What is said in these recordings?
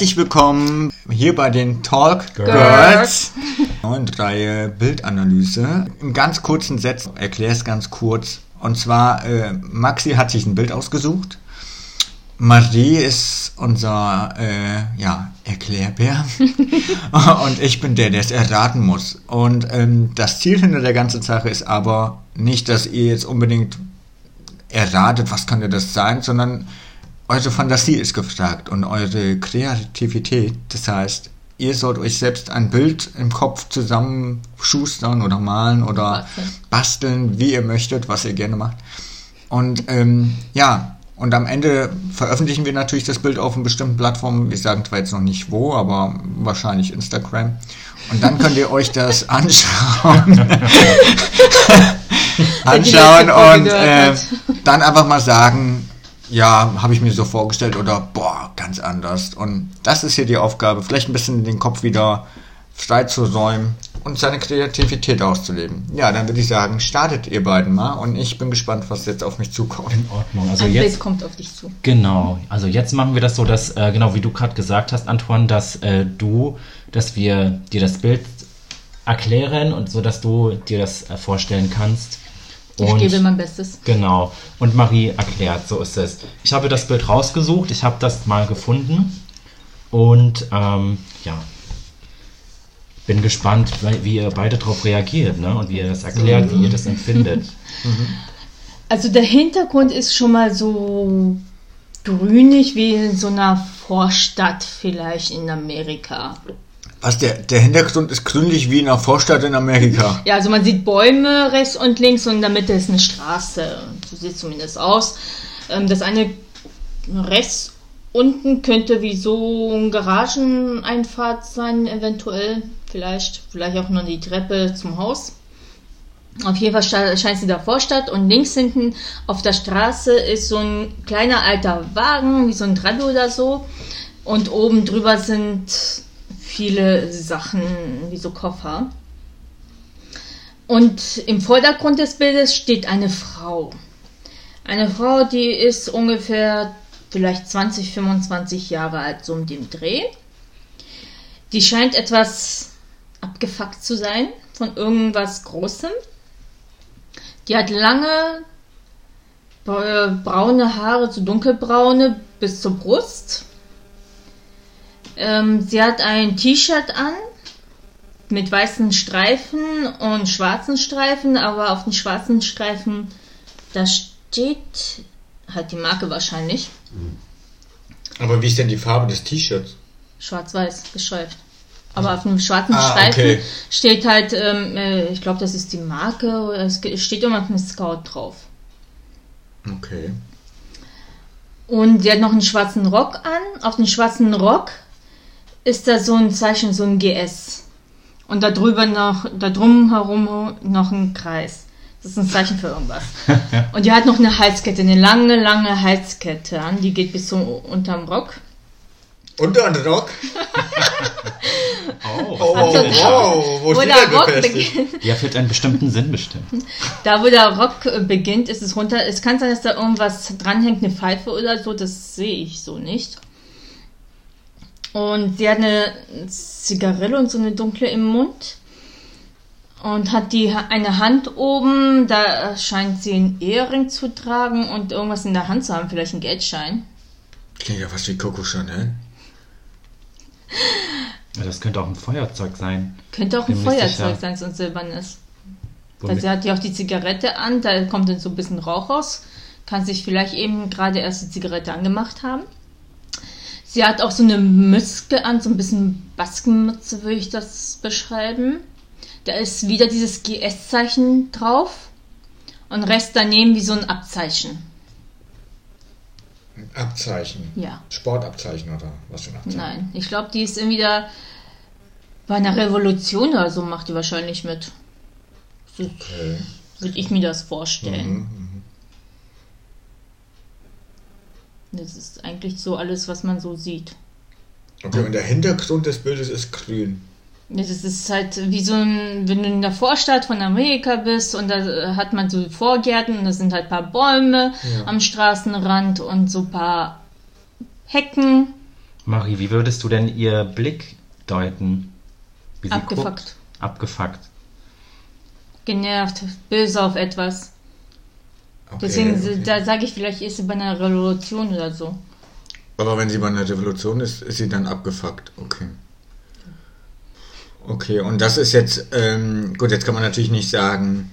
herzlich willkommen hier bei den Talk Girls. Neuen Reihe Bildanalyse. In ganz kurzen Sätzen erkläre es ganz kurz. Und zwar, äh, Maxi hat sich ein Bild ausgesucht. Marie ist unser äh, ja, Erklärbär und ich bin der, der es erraten muss. Und ähm, das Ziel hinter der ganzen Sache ist aber nicht, dass ihr jetzt unbedingt erratet, was könnte das sein, sondern eure Fantasie ist gefragt und eure Kreativität. Das heißt, ihr sollt euch selbst ein Bild im Kopf zusammenschustern oder malen oder basteln, wie ihr möchtet, was ihr gerne macht. Und ähm, ja, und am Ende veröffentlichen wir natürlich das Bild auf einer bestimmten Plattform. Wir sagen zwar jetzt noch nicht wo, aber wahrscheinlich Instagram. Und dann könnt ihr euch das anschauen. anschauen und äh, dann einfach mal sagen, ja, habe ich mir so vorgestellt oder boah, ganz anders. Und das ist hier die Aufgabe, vielleicht ein bisschen den Kopf wieder frei zu räumen und seine Kreativität auszuleben. Ja, dann würde ich sagen, startet ihr beiden mal und ich bin gespannt, was jetzt auf mich zukommt. In Ordnung. Also Ein jetzt Bild kommt auf dich zu. Genau, also jetzt machen wir das so, dass, äh, genau wie du gerade gesagt hast, Antoine, dass äh, du, dass wir dir das Bild erklären und so, dass du dir das äh, vorstellen kannst. Ich gebe mein Bestes. Genau. Und Marie erklärt, so ist es. Ich habe das Bild rausgesucht, ich habe das mal gefunden und ähm, ja, bin gespannt, wie ihr beide darauf reagiert ne? und wie ihr das erklärt, wie ihr das empfindet. Also der Hintergrund ist schon mal so grünig wie in so einer Vorstadt vielleicht in Amerika. Was, der, der Hintergrund ist grünlich wie in einer Vorstadt in Amerika. Ja, also man sieht Bäume rechts und links und in der Mitte ist eine Straße. So sieht es zumindest aus. Ähm, Das eine rechts unten könnte wie so ein Garageneinfahrt sein, eventuell. Vielleicht, vielleicht auch nur die Treppe zum Haus. Auf jeden Fall scheint sie da Vorstadt und links hinten auf der Straße ist so ein kleiner alter Wagen, wie so ein Trado oder so. Und oben drüber sind viele Sachen, wie so Koffer. Und im Vordergrund des Bildes steht eine Frau. Eine Frau, die ist ungefähr vielleicht 20, 25 Jahre alt, so um den Dreh. Die scheint etwas abgefuckt zu sein von irgendwas Großem. Die hat lange äh, braune Haare, so dunkelbraune bis zur Brust. Ähm, sie hat ein T-Shirt an mit weißen Streifen und schwarzen Streifen, aber auf den schwarzen Streifen, da steht halt die Marke wahrscheinlich. Aber wie ist denn die Farbe des T-Shirts? Schwarz-weiß gestreift. Aber auf dem schwarzen Ah, Streifen okay. steht halt, ähm, äh, ich glaube, das ist die Marke, oder es steht immer mit Scout drauf. Okay. Und sie hat noch einen schwarzen Rock an. Auf dem schwarzen Rock ist da so ein Zeichen, so ein GS. Und da drüber noch, da drum herum noch ein Kreis. Das ist ein Zeichen für irgendwas. Und die hat noch eine Halskette, eine lange, lange Halskette an. Die geht bis so unterm Rock. Unter und Rock? Oh, Oh, Also, wow, wo Wo der der Rock beginnt, Ja, für einen bestimmten Sinn bestimmt. da wo der Rock äh, beginnt, ist es runter. Es kann sein, dass da irgendwas dranhängt, eine Pfeife oder so. Das sehe ich so nicht. Und sie hat eine Zigarette und so eine dunkle im Mund. Und hat die eine Hand oben, da scheint sie einen Ehering zu tragen und irgendwas in der Hand zu haben, vielleicht einen Geldschein. Klingt ja fast wie Coco Chanel. Ja, Das könnte auch ein Feuerzeug sein. Könnte auch ein Feuerzeug sein, so ein silbernes. Womit- Also hat ja auch die Zigarette an, da kommt dann so ein bisschen Rauch raus. Kann sich vielleicht eben gerade erst die Zigarette angemacht haben. Sie hat auch so eine Mütze an, so ein bisschen Baskenmütze würde ich das beschreiben. Da ist wieder dieses GS-Zeichen drauf und rechts daneben wie so ein Abzeichen. Abzeichen. Ja, Sportabzeichen oder was für ein Abzeichen? nein. Ich glaube, die ist irgendwie da bei einer Revolution oder so macht die wahrscheinlich mit. So Okay. würde ich mir das vorstellen. Mhm, mhm. Das ist eigentlich so alles, was man so sieht. Okay, und der Hintergrund des Bildes ist grün. Das ist halt wie so ein, wenn du in der Vorstadt von Amerika bist und da äh, hat man so Vorgärten und da sind halt ein paar Bäume Ja. am Straßenrand und so ein paar Hecken Marie, wie würdest du denn ihr Blick deuten? Wie sie Abgefuckt. guckt? Abgefuckt. Genervt, böse auf etwas. Okay, Deswegen, okay. da sage ich, vielleicht ist sie bei einer Revolution oder so. Aber wenn sie bei einer Revolution ist, ist sie dann abgefuckt. Okay. Okay, und das ist jetzt, ähm, gut, jetzt kann man natürlich nicht sagen,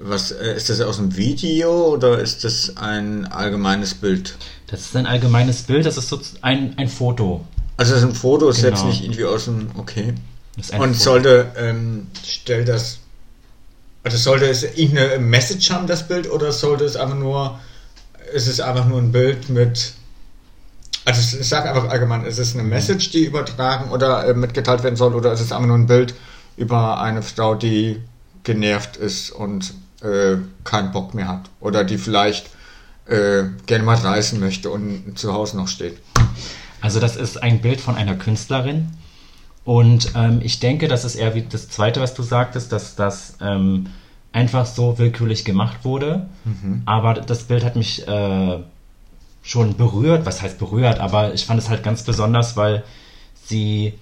was, äh, ist das aus dem Video oder ist das ein allgemeines Bild? Das ist ein allgemeines Bild, das ist so ein, ein Foto. Also das ist ein Foto, ist jetzt Genau. nicht irgendwie aus dem, okay. Das ist ein Und Foto. sollte, ähm, stellt das, also sollte es irgendeine Message haben, das Bild, oder sollte es einfach nur, ist es einfach nur ein Bild mit, also ich sage einfach allgemein, ist es eine Message, die übertragen oder äh, mitgeteilt werden soll, oder ist es einfach nur ein Bild über eine Frau, die genervt ist und äh, keinen Bock mehr hat, oder die vielleicht äh, gerne mal reisen möchte und zu Hause noch steht. Also das ist ein Bild von einer Künstlerin. Und ähm, ich denke, das ist eher wie das Zweite, was du sagtest, dass das ähm, einfach so willkürlich gemacht wurde. Aber das Bild hat mich äh, schon berührt. Was heißt berührt? Aber ich fand es halt ganz besonders, weil sie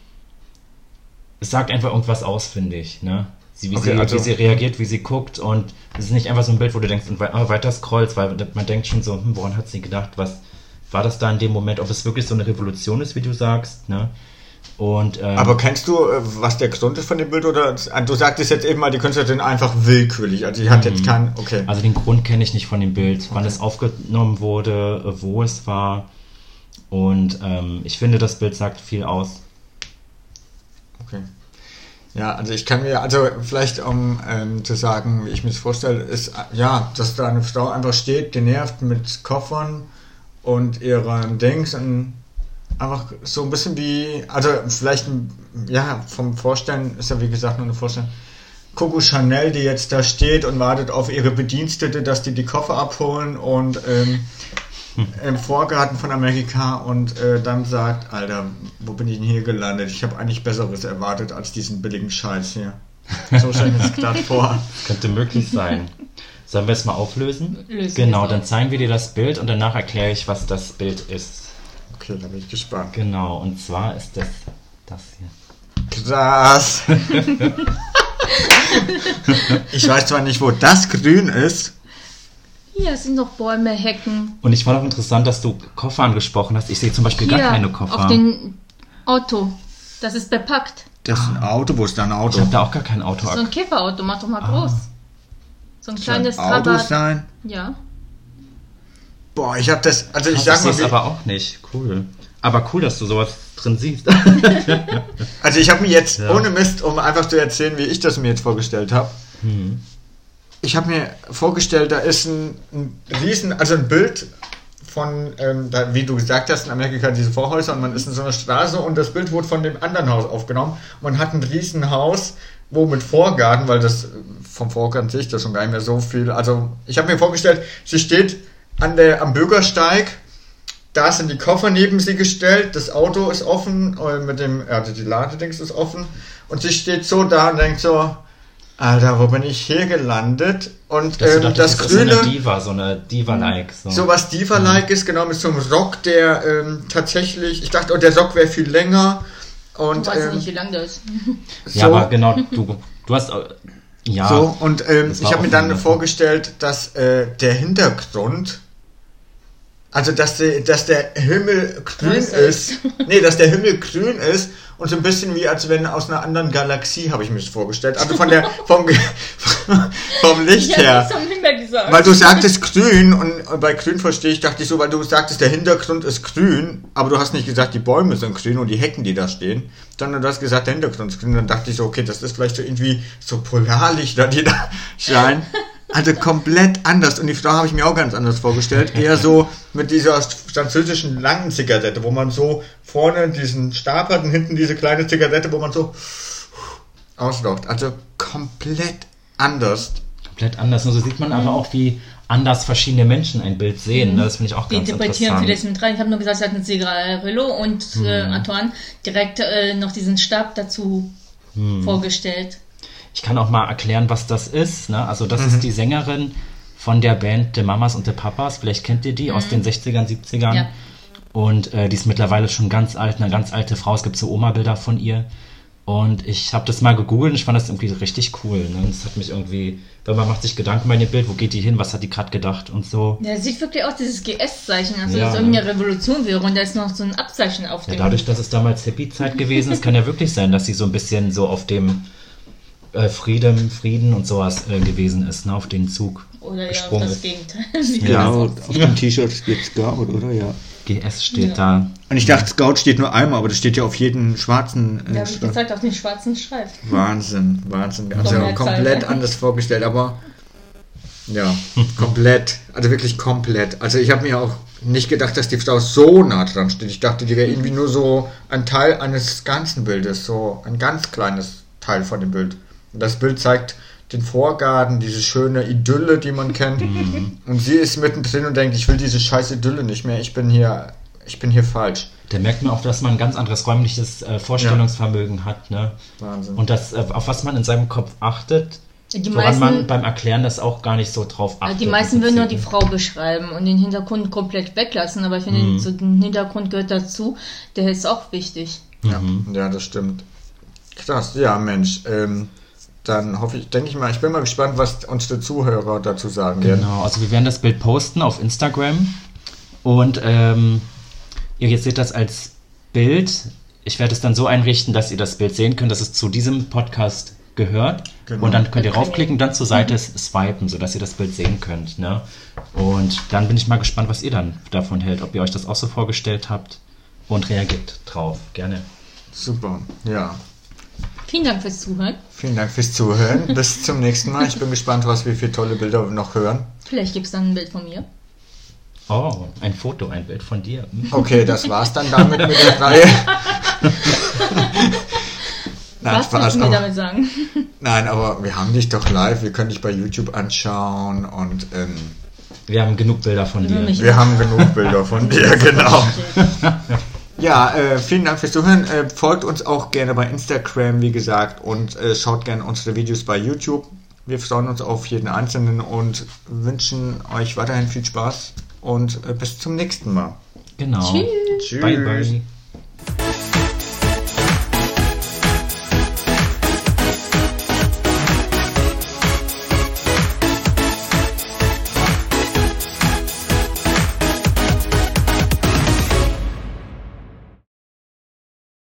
es sagt einfach irgendwas aus, finde ich. Ne? Sie, wie, Okay, sie, also- wie sie reagiert, wie sie guckt. Und es ist nicht einfach so ein Bild, wo du denkst und oh, weiter scrollst, weil man denkt schon so, hm, woran hat sie gedacht? Was war das da in dem Moment? Ob es wirklich so eine Revolution ist, wie du sagst? Ne? Und, ähm, Aber kennst du, äh, was der Grund ist von dem Bild? Oder äh, du sagtest jetzt eben mal, die Künstlerin einfach willkürlich. Also die hat jetzt keinen. Okay. Also den Grund kenne ich nicht von dem Bild, wann es aufgenommen wurde, äh, wo es war. Und ähm, ich finde, das Bild sagt viel aus. okay. Ja, also ich kann mir, also vielleicht um ähm, zu sagen, wie ich mir das vorstelle, ist ja, dass da eine Frau einfach steht, genervt mit Koffern und ihrem Dings und einfach so ein bisschen wie, also vielleicht, ja, vom Vorstellen ist ja wie gesagt nur eine Vorstellung. Coco Chanel, die jetzt da steht und wartet auf ihre Bedienstete, dass die die Koffer abholen und ähm, im Vorgarten von Amerika und äh, dann sagt, Alter, wo bin ich denn hier gelandet? Ich habe eigentlich Besseres erwartet als diesen billigen Scheiß hier. So stelle ich mir das gerade vor. Könnte möglich sein. Sollen wir es mal auflösen? Lösen genau, dann zeigen wir dir das Bild und danach erkläre ich, was das Bild ist. Okay, da bin ich gespannt. Genau, und zwar ist das das hier. Krass. ich weiß zwar nicht, wo das grün ist. Hier sind noch Bäume, Hecken. Und ich fand auch interessant, dass du Koffer angesprochen hast. Ich sehe zum Beispiel Hier gar keine Koffer. auf dem Auto. Das ist bepackt. Das ist ein Auto, wo ist da ein Auto? ich habe da auch gar kein Auto. So ein Käferauto, mach doch mal groß. So ein Soll ein kleines Auto Trabant. sein? Ja. Boah, ich habe das, also ich sag mal, wie, aber auch nicht. Cool. Aber cool, dass du sowas drin siehst. also ich habe mir jetzt, Ja. ohne Mist, um einfach zu erzählen, wie ich das mir jetzt vorgestellt habe, Hm. ich habe mir vorgestellt, da ist ein, ein riesen, also ein Bild von, ähm, da, wie du gesagt hast, in Amerika diese Vorhäuser und man ist in so einer Straße und das Bild wurde von dem anderen Haus aufgenommen. Man hat ein riesen Haus, wo mit Vorgarten, weil das vom Vorgarten sehe ich das schon gar nicht mehr so viel. Also ich habe mir vorgestellt, sie steht an der, am Bürgersteig, da sind die Koffer neben sie gestellt, das Auto ist offen, äh, mit dem, also die Ladedings ist offen und sie steht so da und denkt so, Alter, wo bin ich hier gelandet? Und ähm, dachtest, das ist so Grüne, eine Diva, so eine Diva-like. So. so was Diva-like ist, genau, mit so einem Rock, der ähm, tatsächlich, ich dachte, oh, der Rock wäre viel länger. Und Du weißt ähm, nicht, wie lang das ist. so, Ja, aber genau, du, du hast. äh, Ja, so, und ähm, ich habe mir dann vorgestellt, dass äh, der Hintergrund, also dass der, dass der Himmel grün Weiß ist, nee, dass der Himmel grün ist und so ein bisschen wie als wenn aus einer anderen Galaxie, habe ich mir das vorgestellt. Also von der, vom, vom Licht her. gesagt. Weil du sagtest grün und bei grün verstehe ich, dachte ich so, weil du sagtest, der Hintergrund ist grün, aber du hast nicht gesagt, die Bäume sind grün und die Hecken, die da stehen, sondern du hast gesagt, der Hintergrund ist grün. Dann dachte ich so, okay, das ist vielleicht so irgendwie so Polarlichter, die da scheinen. Also komplett anders. Und die Frau habe ich mir auch ganz anders vorgestellt. Eher so mit dieser französischen langen Zigarette, wo man so vorne diesen Stab hat und hinten diese kleine Zigarette, wo man so auslaugt. Also komplett anders. komplett anders. Nur so sieht man aber auch, wie anders verschiedene Menschen ein Bild sehen. Ne? Das finde ich auch Die ganz interpretieren interessant. vieles mit rein. Ich habe nur gesagt, sie hatten Cigarillo und äh, Mhm. Antoine direkt äh, noch diesen Stab dazu Mhm. vorgestellt. Ich kann auch mal erklären, was das ist. Ne? Also das ist die Sängerin von der Band The Mamas und The Papas. Vielleicht kennt ihr die aus den 60ern, 70ern. Ja. Und äh, die ist mittlerweile schon ganz alt, eine ganz alte Frau. Es gibt so Oma-Bilder von ihr. Und ich habe das mal gegoogelt und ich fand das irgendwie richtig cool. Ne? Das hat mich irgendwie, weil man macht sich Gedanken bei dem Bild, wo geht die hin, was hat die gerade gedacht und so. Ja, sieht wirklich aus, dieses GS-Zeichen, also Ja. dass irgendeine Revolution wäre und da ist noch so ein Abzeichen auf Ja, dem. dadurch, dass es damals Hippie-Zeit gewesen ist, kann ja wirklich sein, dass sie so ein bisschen so auf dem äh, Frieden, Frieden und sowas äh, gewesen ist, ne? auf den Zug Oder ja, gesprungen das ist. Gegenteil. Wie Ja. Das auf dem T-Shirt steht Scout, oder? Ja. GS steht Ja. da. Und ich dachte, Scout steht nur einmal, aber das steht ja auf jedem schwarzen Ja, äh, wie Streifen. gesagt, auf den schwarzen Streifen. Wahnsinn, Wahnsinn. Also komplett Zeit. anders vorgestellt, aber ja, komplett. Also wirklich komplett. Also ich habe mir auch nicht gedacht, dass die Frau so nah dran steht. Ich dachte, die wäre irgendwie nur so ein Teil eines ganzen Bildes, so ein ganz kleines Teil von dem Bild. Und das Bild zeigt den Vorgarten, diese schöne Idylle, die man kennt. Und sie ist mittendrin und denkt, ich will diese scheiß Idylle nicht mehr. Ich bin hier, ich bin hier falsch. Da merkt man auch, dass man ein ganz anderes räumliches äh, Vorstellungsvermögen hat. Ne? Wahnsinn. Und das, äh, auf was man in seinem Kopf achtet, Die woran man meisten, beim Erklären das auch gar nicht so drauf achtet. die meisten würden nur die. Frau beschreiben und den Hintergrund komplett weglassen, aber ich finde, Mhm. zu dem Hintergrund gehört dazu, der ist auch wichtig. Ja, Mhm. ja, das stimmt. Krass, ja, Mensch. Ähm, dann hoffe ich, denke ich mal, ich bin mal gespannt, was unsere Zuhörer dazu sagen werden. Genau, also wir werden das Bild posten auf Instagram und ähm, ihr jetzt seht das als Bild. Ich werde es dann so einrichten, dass ihr das Bild sehen könnt, dass es zu diesem Podcast gehört. Genau. Und dann könnt ihr Okay. raufklicken und dann zur Seite swipen, sodass ihr das Bild sehen könnt. Ne? Und dann bin ich mal gespannt, was ihr dann davon hält, ob ihr euch das auch so vorgestellt habt und reagiert drauf. Gerne. Super, ja. Vielen Dank fürs Zuhören. Vielen Dank fürs Zuhören. Bis zum nächsten Mal. Ich bin gespannt, was wir für tolle Bilder noch hören. Vielleicht gibt es dann ein Bild von mir. Oh, ein Foto, ein Bild von dir. Hm. Okay, das war's dann damit mit der Reihe. Nein, Was Spaß, willst du mir aber, damit sagen? nein, aber wir haben dich doch live. Wir können dich bei YouTube anschauen und ähm, Wir haben genug Bilder von dir. wir haben genug Bilder von dir, genau. Ja, äh, vielen Dank fürs Zuhören. Äh, folgt uns auch gerne bei Instagram, wie gesagt, und äh, schaut gerne unsere Videos bei YouTube. Wir freuen uns auf jeden einzelnen und wünschen euch weiterhin viel Spaß und äh, bis zum nächsten Mal. Genau. Tschüss. Tschüss. Bye, bye.